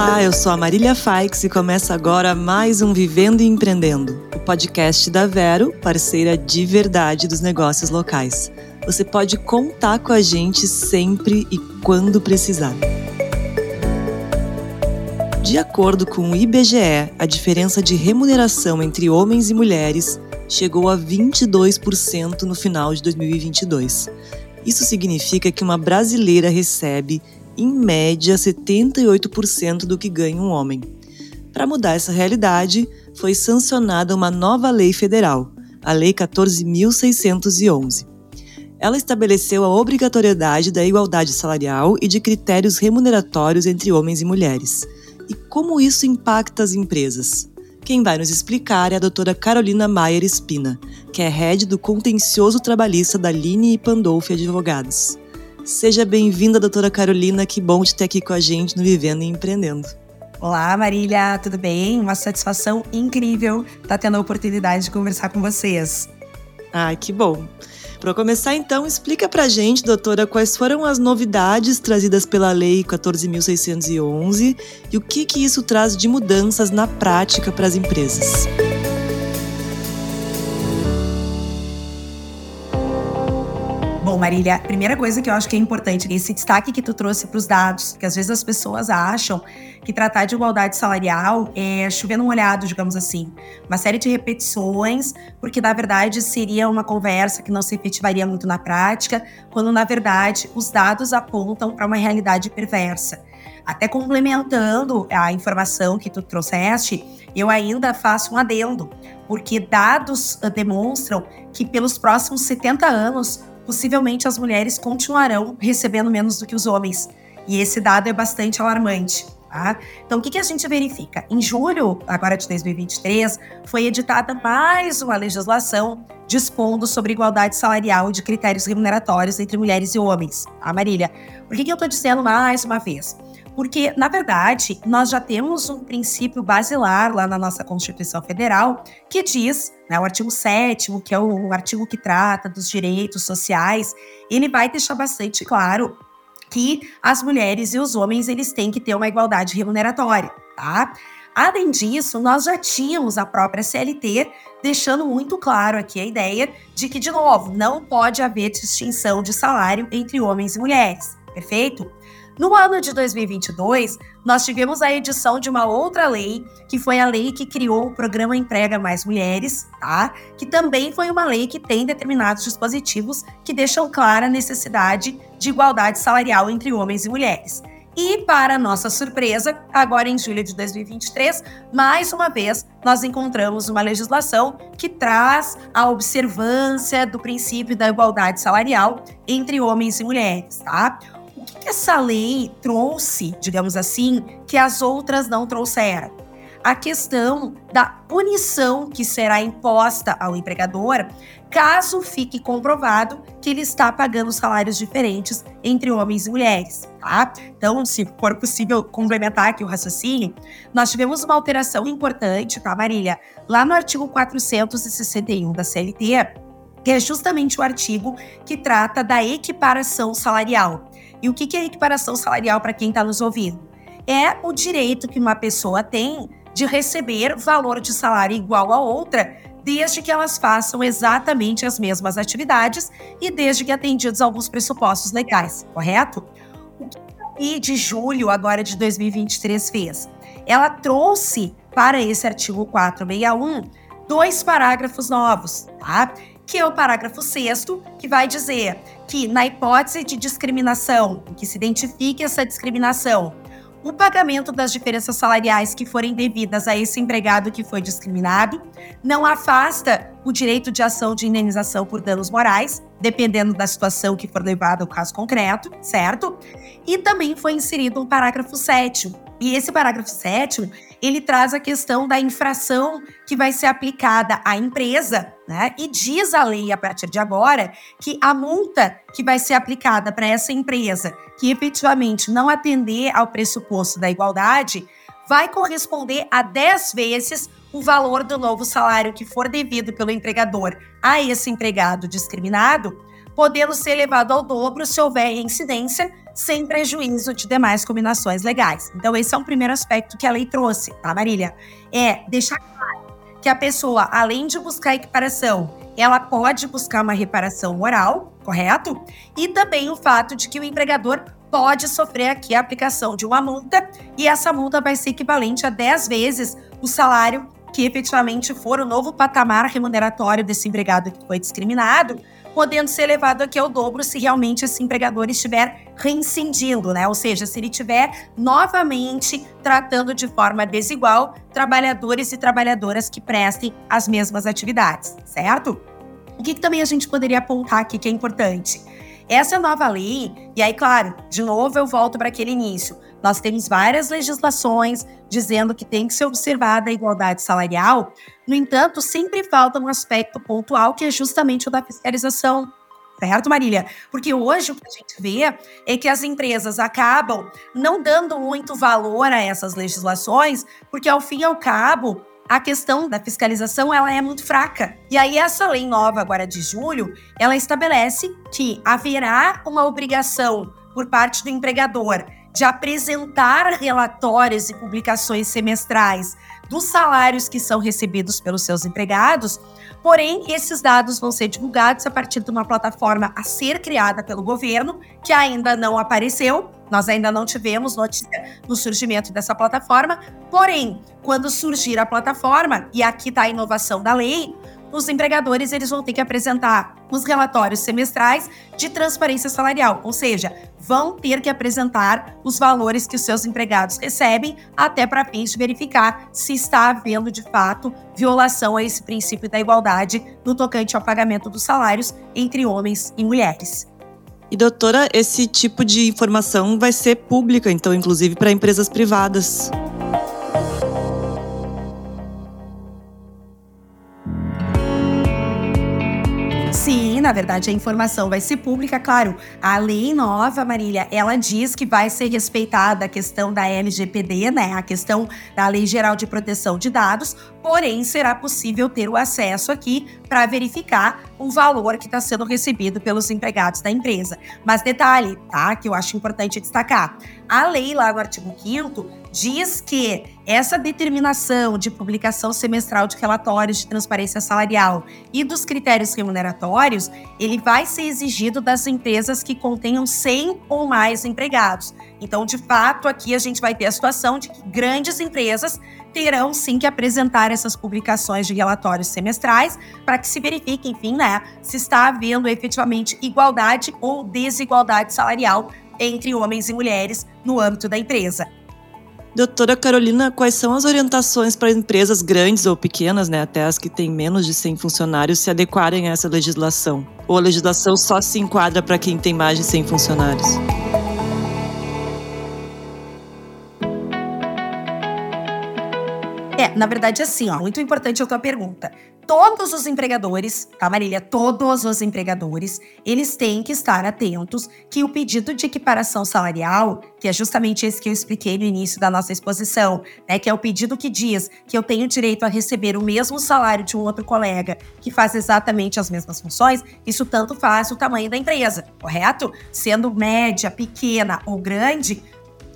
Olá, eu sou a Marília Faix e começa agora mais um Vivendo e Empreendendo, o podcast da Vero, parceira de verdade dos negócios locais. Você pode contar com a gente sempre e quando precisar. De acordo com o IBGE, a diferença de remuneração entre homens e mulheres chegou a 22% no final de 2022. Isso significa que uma brasileira recebe em média, 78% do que ganha um homem. Para mudar essa realidade, foi sancionada uma nova lei federal, a Lei 14.611. Ela estabeleceu a obrigatoriedade da igualdade salarial e de critérios remuneratórios entre homens e mulheres. E como isso impacta as empresas? Quem vai nos explicar é a doutora Carolina Maier Espina, que é head do contencioso trabalhista da Line e Pandolfi Advogados. Seja bem-vinda, doutora Carolina. Que bom te ter aqui com a gente no Vivendo e Empreendendo. Olá, Marília, tudo bem? Uma satisfação incrível estar tendo a oportunidade de conversar com vocês. Ah, que bom. Para começar, então, explica para a gente, doutora, quais foram as novidades trazidas pela Lei 14.611 e o que, que isso traz de mudanças na prática para as empresas. Marília, primeira coisa que eu acho que é importante, esse destaque que tu trouxe para os dados, que às vezes as pessoas acham que tratar de igualdade salarial é chover num olhado, digamos assim. Uma série de repetições, porque na verdade seria uma conversa que não se efetivaria muito na prática, quando na verdade os dados apontam para uma realidade perversa. Até complementando a informação que tu trouxeste, eu ainda faço um adendo, porque dados demonstram que pelos próximos 70 anos possivelmente as mulheres continuarão recebendo menos do que os homens. E esse dado é bastante alarmante. Tá? Então, o que, que a gente verifica? Em julho, agora de 2023, foi editada mais uma legislação dispondo sobre igualdade salarial e de critérios remuneratórios entre mulheres e homens. Ah, Marília, por que, que eu estou dizendo mais uma vez? Porque, na verdade, nós já temos um princípio basilar lá na nossa Constituição Federal que diz, né, o artigo 7, que é o artigo que trata dos direitos sociais, ele vai deixar bastante claro que as mulheres e os homens eles têm que ter uma igualdade remuneratória, tá? Além disso, nós já tínhamos a própria CLT deixando muito claro aqui a ideia de que, de novo, não pode haver distinção de salário entre homens e mulheres, perfeito? No ano de 2022, nós tivemos a edição de uma outra lei, que foi a lei que criou o programa Emprega Mais Mulheres, tá? Que também foi uma lei que tem determinados dispositivos que deixam clara a necessidade de igualdade salarial entre homens e mulheres. E, para nossa surpresa, agora em julho de 2023, mais uma vez, nós encontramos uma legislação que traz a observância do princípio da igualdade salarial entre homens e mulheres, tá? Que, que essa lei trouxe, digamos assim, que as outras não trouxeram? A questão da punição que será imposta ao empregador caso fique comprovado que ele está pagando salários diferentes entre homens e mulheres, tá? Então, se for possível complementar aqui o raciocínio, nós tivemos uma alteração importante, tá, Marília? Lá no artigo 461 da CLT, que é justamente o artigo que trata da equiparação salarial. E o que é equiparação salarial para quem está nos ouvindo? É o direito que uma pessoa tem de receber valor de salário igual a outra, desde que elas façam exatamente as mesmas atividades e desde que atendidos alguns pressupostos legais, correto? O que a lei de julho, agora de 2023, fez? Ela trouxe para esse artigo 461 dois parágrafos novos, tá? Que é o parágrafo 6 que vai dizer que, na hipótese de discriminação, que se identifique essa discriminação, o pagamento das diferenças salariais que forem devidas a esse empregado que foi discriminado não afasta o direito de ação de indenização por danos morais, dependendo da situação que for levada ao caso concreto, certo? E também foi inserido um parágrafo 7 e esse parágrafo 7 ele traz a questão da infração que vai ser aplicada à empresa, né? E diz a lei a partir de agora que a multa que vai ser aplicada para essa empresa que efetivamente não atender ao pressuposto da igualdade vai corresponder a 10 vezes o valor do novo salário que for devido pelo empregador a esse empregado discriminado podendo ser elevado ao dobro se houver incidência, sem prejuízo de demais combinações legais. Então, esse é um primeiro aspecto que a lei trouxe, tá, Marília? É deixar claro que a pessoa, além de buscar equiparação, ela pode buscar uma reparação moral, correto? E também o fato de que o empregador pode sofrer aqui a aplicação de uma multa e essa multa vai ser equivalente a 10 vezes o salário que efetivamente for o novo patamar remuneratório desse empregado que foi discriminado, podendo ser elevado aqui ao dobro se realmente esse empregador estiver reincidindo, né? Ou seja, se ele estiver novamente tratando de forma desigual trabalhadores e trabalhadoras que prestem as mesmas atividades, certo? O que, que também a gente poderia apontar aqui que é importante? Essa nova lei, e aí, claro, de novo eu volto para aquele início. Nós temos várias legislações dizendo que tem que ser observada a igualdade salarial, no entanto, sempre falta um aspecto pontual que é justamente o da fiscalização. Certo, Marília? Porque hoje o que a gente vê é que as empresas acabam não dando muito valor a essas legislações, porque ao fim e ao cabo, a questão da fiscalização ela é muito fraca. E aí essa lei nova agora de julho, ela estabelece que haverá uma obrigação por parte do empregador de apresentar relatórios e publicações semestrais dos salários que são recebidos pelos seus empregados, porém esses dados vão ser divulgados a partir de uma plataforma a ser criada pelo governo, que ainda não apareceu, nós ainda não tivemos notícia do surgimento dessa plataforma, porém, quando surgir a plataforma, e aqui está a inovação da lei, os empregadores eles vão ter que apresentar os relatórios semestrais de transparência salarial, ou seja, vão ter que apresentar os valores que os seus empregados recebem até para fins de verificar se está havendo de fato violação a esse princípio da igualdade no tocante ao pagamento dos salários entre homens e mulheres. E doutora, esse tipo de informação vai ser pública, então, inclusive para empresas privadas. Na verdade a informação vai ser pública, claro. A lei nova, Marília, ela diz que vai ser respeitada a questão da LGPD, né? A questão da Lei Geral de Proteção de Dados, porém será possível ter o acesso aqui para verificar o valor que está sendo recebido pelos empregados da empresa. Mas detalhe, tá? Que eu acho importante destacar. A lei lá no artigo 5 diz que essa determinação de publicação semestral de relatórios de transparência salarial e dos critérios remuneratórios, ele vai ser exigido das empresas que contenham 100 ou mais empregados. Então, de fato, aqui a gente vai ter a situação de que grandes empresas terão sim que apresentar essas publicações de relatórios semestrais para que se verifique, enfim, né, se está havendo efetivamente igualdade ou desigualdade salarial entre homens e mulheres no âmbito da empresa. Doutora Carolina, quais são as orientações para empresas grandes ou pequenas, né, até as que têm menos de 100 funcionários, se adequarem a essa legislação? Ou a legislação só se enquadra para quem tem mais de 100 funcionários? Na verdade, assim, ó, muito importante a tua pergunta todos os empregadores, tá, Marília? Todos os empregadores, eles têm que estar atentos que o pedido de equiparação salarial, que é justamente esse que eu expliquei no início da nossa exposição, né, que é o pedido que diz que eu tenho direito a receber o mesmo salário de um outro colega que faz exatamente as mesmas funções, isso tanto faz o tamanho da empresa, correto? Sendo média, pequena ou grande,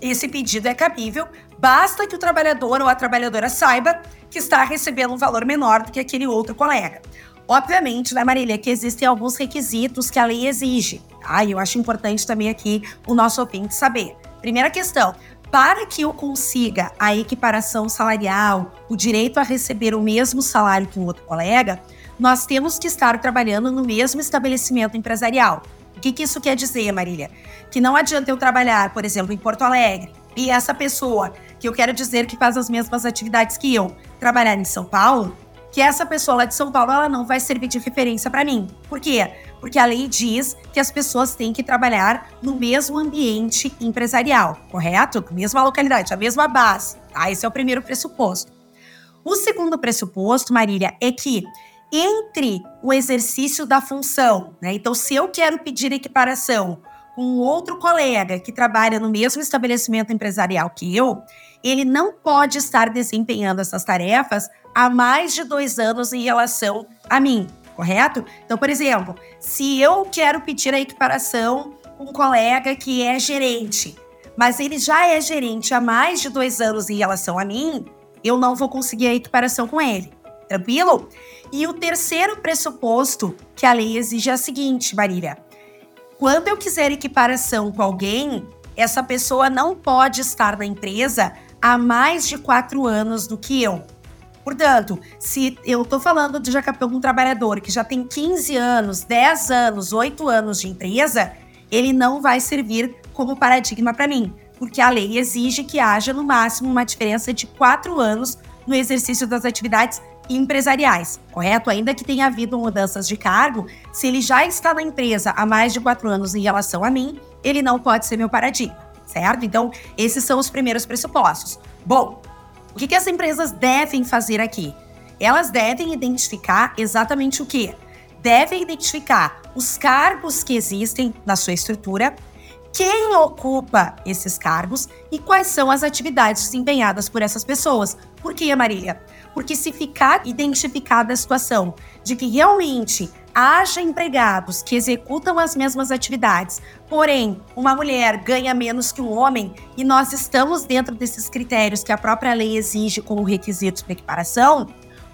esse pedido é cabível, basta que o trabalhador ou a trabalhadora saiba que está recebendo um valor menor do que aquele outro colega. Obviamente, né, Marília, que existem alguns requisitos que a lei exige. E eu acho importante também aqui o nosso ouvinte saber. Primeira questão, para que eu consiga a equiparação salarial, o direito a receber o mesmo salário que um outro colega, nós temos que estar trabalhando no mesmo estabelecimento empresarial. O que, que isso quer dizer, Marília? Que não adianta eu trabalhar, por exemplo, em Porto Alegre, e essa pessoa, que eu quero dizer que faz as mesmas atividades que eu, trabalhar em São Paulo, que essa pessoa lá de São Paulo ela não vai servir de referência para mim. Por quê? Porque a lei diz que as pessoas têm que trabalhar no mesmo ambiente empresarial, correto? Mesma localidade, a mesma base. Tá? Esse é o primeiro pressuposto. O segundo pressuposto, Marília, é que entre o exercício da função, né? Então, se eu quero pedir equiparação com outro colega que trabalha no mesmo estabelecimento empresarial que eu, ele não pode estar desempenhando essas tarefas há mais de dois anos em relação a mim. correto? Então, por exemplo, se eu quero pedir a equiparação com um colega que é gerente, mas ele já é gerente há mais de dois anos em relação a mim, eu não vou conseguir a equiparação com ele. Tranquilo? E o terceiro pressuposto que a lei exige é o seguinte, Marília. Quando eu quiser equiparação com alguém, essa pessoa não pode estar na empresa há mais de quatro anos do que eu. Portanto, se eu estou falando de Jacapão um trabalhador que já tem 15 anos, 10 anos, 8 anos de empresa, ele não vai servir como paradigma para mim, porque a lei exige que haja no máximo uma diferença de quatro anos no exercício das atividades empresariais, correto? Ainda que tenha havido mudanças de cargo, se ele já está na empresa há mais de quatro anos em relação a mim, ele não pode ser meu paradigma, certo? Então, esses são os primeiros pressupostos. Bom, o que, que as empresas devem fazer aqui? Elas devem identificar exatamente o que? Devem identificar os cargos que existem na sua estrutura, quem ocupa esses cargos e quais são as atividades desempenhadas por essas pessoas. Por que, Marília? Porque se ficar identificada a situação de que realmente haja empregados que executam as mesmas atividades, porém uma mulher ganha menos que um homem e nós estamos dentro desses critérios que a própria lei exige como requisitos para equiparação,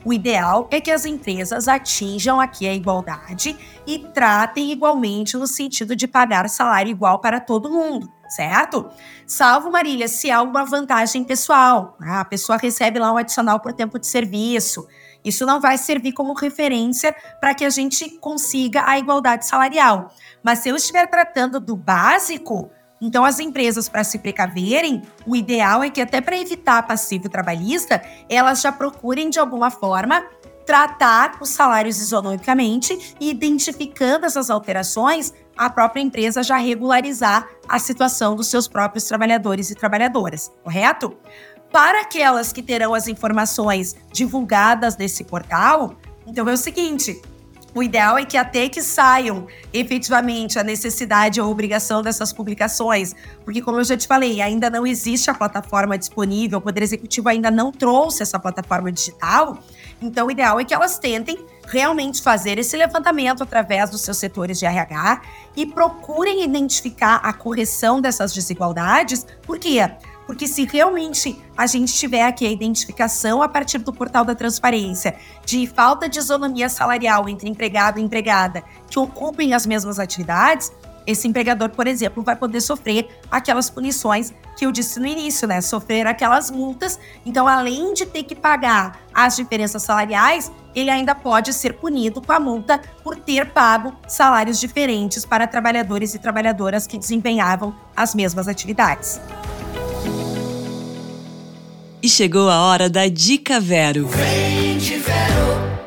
o ideal é que as empresas atinjam aqui a igualdade e tratem igualmente no sentido de pagar salário igual para todo mundo, certo? Salvo, Marília, se há uma vantagem pessoal. Né? A pessoa recebe lá um adicional por tempo de serviço. Isso não vai servir como referência para que a gente consiga a igualdade salarial. Mas se eu estiver tratando do básico, então, as empresas, para se precaverem, o ideal é que, até para evitar passivo trabalhista, elas já procurem, de alguma forma, tratar os salários isonomicamente e, identificando essas alterações, a própria empresa já regularizar a situação dos seus próprios trabalhadores e trabalhadoras, correto? Para aquelas que terão as informações divulgadas nesse portal, então é o seguinte: o ideal é que até que saiam efetivamente a necessidade ou obrigação dessas publicações, porque como eu já te falei, ainda não existe a plataforma disponível, o Poder Executivo ainda não trouxe essa plataforma digital. Então, o ideal é que elas tentem realmente fazer esse levantamento através dos seus setores de RH e procurem identificar a correção dessas desigualdades, por quê? Porque se realmente a gente tiver aqui a identificação a partir do portal da transparência de falta de isonomia salarial entre empregado e empregada que ocupem as mesmas atividades, esse empregador, por exemplo, vai poder sofrer aquelas punições que eu disse no início, né? Sofrer aquelas multas. Então, além de ter que pagar as diferenças salariais, ele ainda pode ser punido com a multa por ter pago salários diferentes para trabalhadores e trabalhadoras que desempenhavam as mesmas atividades. E chegou a hora da Dica Vero. Vem de Vero.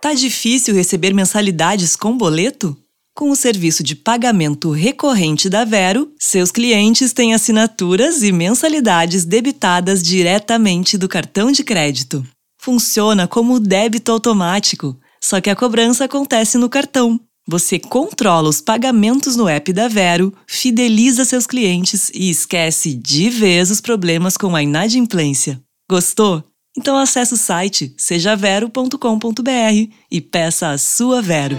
Tá difícil receber mensalidades com boleto? Com o serviço de pagamento recorrente da Vero, seus clientes têm assinaturas e mensalidades debitadas diretamente do cartão de crédito. Funciona como débito automático, só que a cobrança acontece no cartão. Você controla os pagamentos no app da Vero, fideliza seus clientes e esquece de vez os problemas com a inadimplência. Gostou? Então acesse o site sejavero.com.br e peça a sua Vero.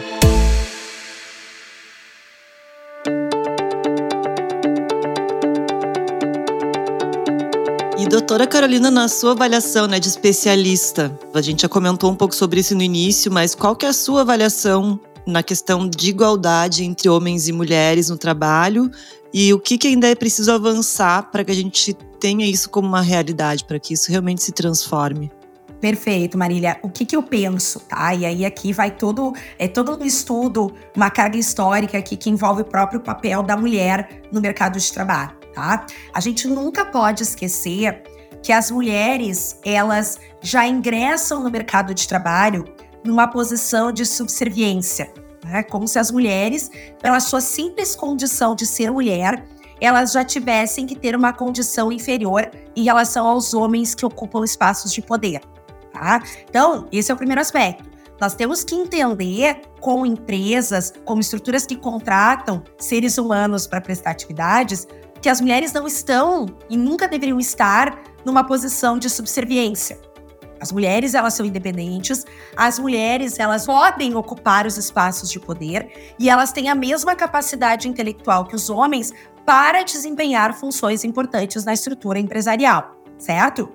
E doutora Carolina, na sua avaliação né, de especialista, a gente já comentou um pouco sobre isso no início, mas qual que é a sua avaliação na questão de igualdade entre homens e mulheres no trabalho e o que, que ainda é preciso avançar para que a gente tenha isso como uma realidade, para que isso realmente se transforme. Perfeito, Marília. O que, que eu penso, tá? E aí aqui vai todo é todo um estudo, uma carga histórica aqui que envolve o próprio papel da mulher no mercado de trabalho, tá? A gente nunca pode esquecer que as mulheres elas já ingressam no mercado de trabalho numa posição de subserviência, né? como se as mulheres, pela sua simples condição de ser mulher, elas já tivessem que ter uma condição inferior em relação aos homens que ocupam espaços de poder. Tá? Então, esse é o primeiro aspecto. Nós temos que entender como empresas, como estruturas que contratam seres humanos para prestar atividades, que as mulheres não estão e nunca deveriam estar numa posição de subserviência As mulheres, elas são independentes, as mulheres, elas podem ocupar os espaços de poder e elas têm a mesma capacidade intelectual que os homens para desempenhar funções importantes na estrutura empresarial, certo?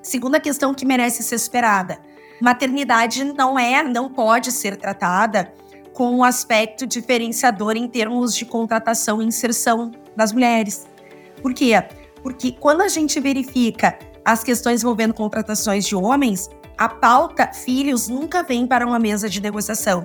Segunda questão que merece ser esperada. Maternidade não é, não pode ser tratada com um aspecto diferenciador em termos de contratação e inserção das mulheres. Por quê? Porque quando a gente verifica as questões envolvendo contratações de homens, a pauta filhos nunca vem para uma mesa de negociação.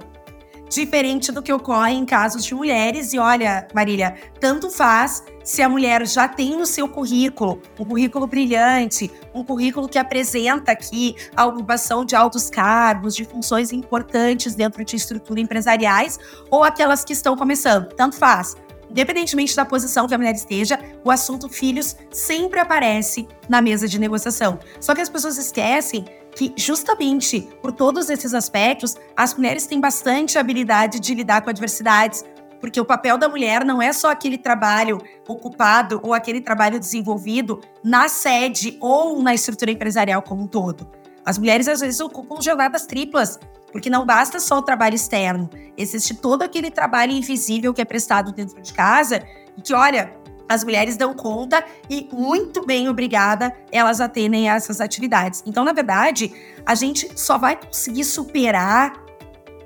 Diferente do que ocorre em casos de mulheres, e olha, Marília, tanto faz se a mulher já tem no seu currículo um currículo brilhante, um currículo que apresenta aqui a ocupação de altos cargos, de funções importantes dentro de estruturas empresariais, ou aquelas que estão começando, tanto faz. Independentemente da posição que a mulher esteja, o assunto filhos sempre aparece na mesa de negociação. Só que as pessoas esquecem que, justamente por todos esses aspectos, as mulheres têm bastante habilidade de lidar com adversidades, porque o papel da mulher não é só aquele trabalho ocupado ou aquele trabalho desenvolvido na sede ou na estrutura empresarial como um todo. As mulheres às vezes ocupam jornadas triplas, porque não basta só o trabalho externo, existe todo aquele trabalho invisível que é prestado dentro de casa e que, olha, as mulheres dão conta e, muito bem obrigada, elas atendem a essas atividades. Então, na verdade, a gente só vai conseguir superar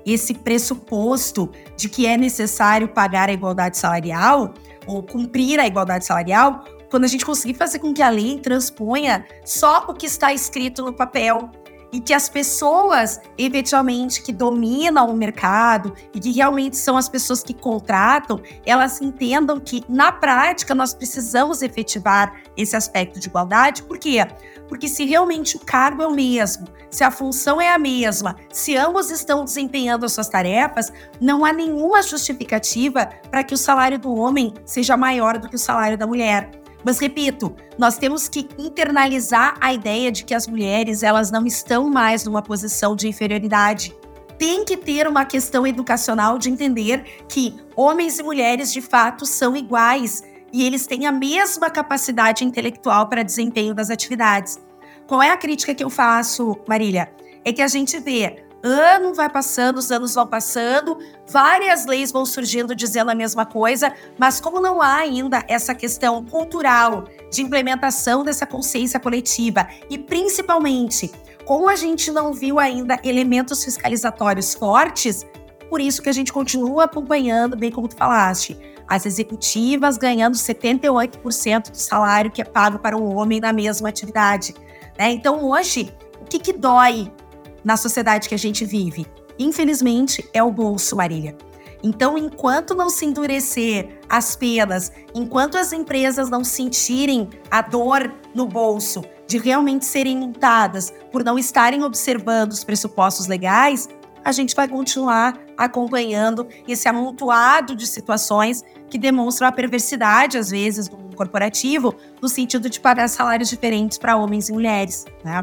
esse pressuposto de que é necessário pagar a igualdade salarial ou cumprir a igualdade salarial quando a gente conseguir fazer com que a lei transponha só o que está escrito no papel e que as pessoas, efetivamente, que dominam o mercado e que realmente são as pessoas que contratam, elas entendam que, na prática, nós precisamos efetivar esse aspecto de igualdade. Por quê? Porque se realmente o cargo é o mesmo, se a função é a mesma, se ambos estão desempenhando as suas tarefas, não há nenhuma justificativa para que o salário do homem seja maior do que o salário da mulher. Mas repito, nós temos que internalizar a ideia de que as mulheres elas não estão mais numa posição de inferioridade. Tem que ter uma questão educacional de entender que homens e mulheres de fato são iguais e eles têm a mesma capacidade intelectual para desempenho das atividades. Qual é a crítica que eu faço, Marília? É que a gente vê ano vai passando, os anos vão passando, várias leis vão surgindo dizendo a mesma coisa, mas como não há ainda essa questão cultural de implementação dessa consciência coletiva e principalmente como a gente não viu ainda elementos fiscalizatórios fortes, por isso que a gente continua acompanhando, bem como tu falaste, as executivas ganhando 78% do salário que é pago para um homem na mesma atividade. Né? Então, hoje, o que, que dói na sociedade que a gente vive. Infelizmente, é o bolso, Marília. Então, enquanto não se endurecer as penas, enquanto as empresas não sentirem a dor no bolso de realmente serem multadas por não estarem observando os pressupostos legais, a gente vai continuar acompanhando esse amontoado de situações que demonstram a perversidade, às vezes, do corporativo, no sentido de pagar salários diferentes para homens e mulheres. Né?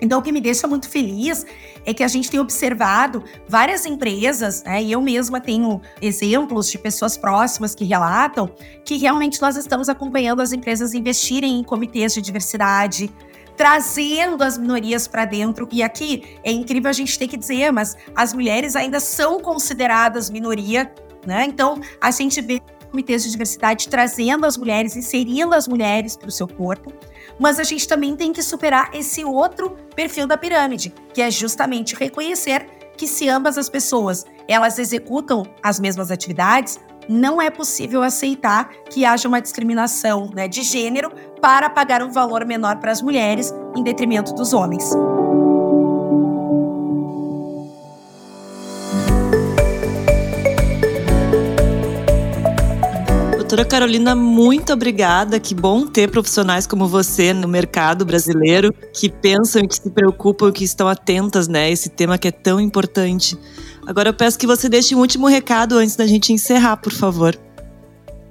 Então, o que me deixa muito feliz é que a gente tem observado várias empresas, né, e eu mesma tenho exemplos de pessoas próximas que relatam que realmente nós estamos acompanhando as empresas investirem em comitês de diversidade, trazendo as minorias para dentro. E aqui é incrível a gente ter que dizer, mas as mulheres ainda são consideradas minoria, né? Então, a gente vê comitês de diversidade trazendo as mulheres, inserindo as mulheres para o seu corpo mas a gente também tem que superar esse outro perfil da pirâmide, que é justamente reconhecer que se ambas as pessoas elas executam as mesmas atividades, não é possível aceitar que haja uma discriminação né, de gênero para pagar um valor menor para as mulheres em detrimento dos homens. Doutora Carolina, muito obrigada. Que bom ter profissionais como você no mercado brasileiro que pensam que se preocupam que estão atentas, né? Esse tema que é tão importante. Agora eu peço que você deixe um último recado antes da gente encerrar, por favor.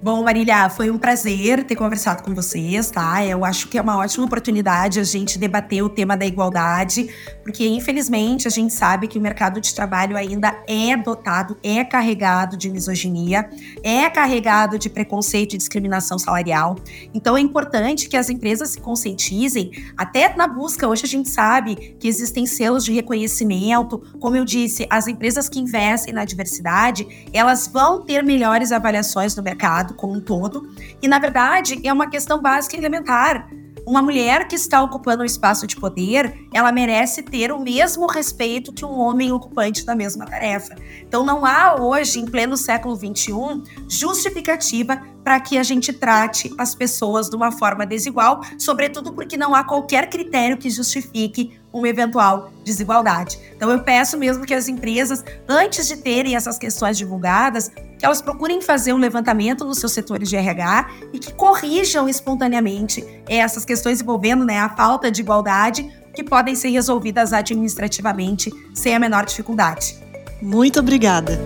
Bom, Marília, foi um prazer ter conversado com vocês, tá? Eu acho que é uma ótima oportunidade a gente debater o tema da igualdade, porque infelizmente a gente sabe que o mercado de trabalho ainda é dotado, é carregado de misoginia, é carregado de preconceito e discriminação salarial. Então é importante que as empresas se conscientizem, até na busca. Hoje a gente sabe que existem selos de reconhecimento, como eu disse, as empresas que investem na diversidade, elas vão ter melhores avaliações no mercado como um todo. E, na verdade, é uma questão básica e elementar. Uma mulher que está ocupando um espaço de poder, ela merece ter o mesmo respeito que um homem ocupante da mesma tarefa. Então, não há hoje, em pleno século XXI, justificativa para que a gente trate as pessoas de uma forma desigual, sobretudo porque não há qualquer critério que justifique uma eventual desigualdade. Então, eu peço mesmo que as empresas, antes de terem essas questões divulgadas, que elas procurem fazer um levantamento nos seus setores de RH e que corrijam espontaneamente essas questões envolvendo né, a falta de igualdade que podem ser resolvidas administrativamente sem a menor dificuldade. Muito obrigada.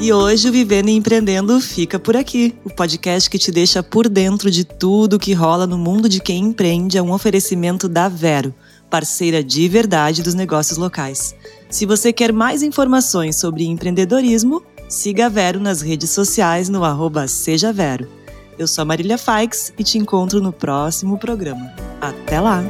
E hoje o Vivendo e Empreendendo fica por aqui. O podcast que te deixa por dentro de tudo que rola no mundo de quem empreende é um oferecimento da Vero, parceira de verdade dos negócios locais. Se você quer mais informações sobre empreendedorismo, siga a Vero nas redes sociais no arroba Seja Vero. Eu sou a Marília Faix e te encontro no próximo programa. Até lá!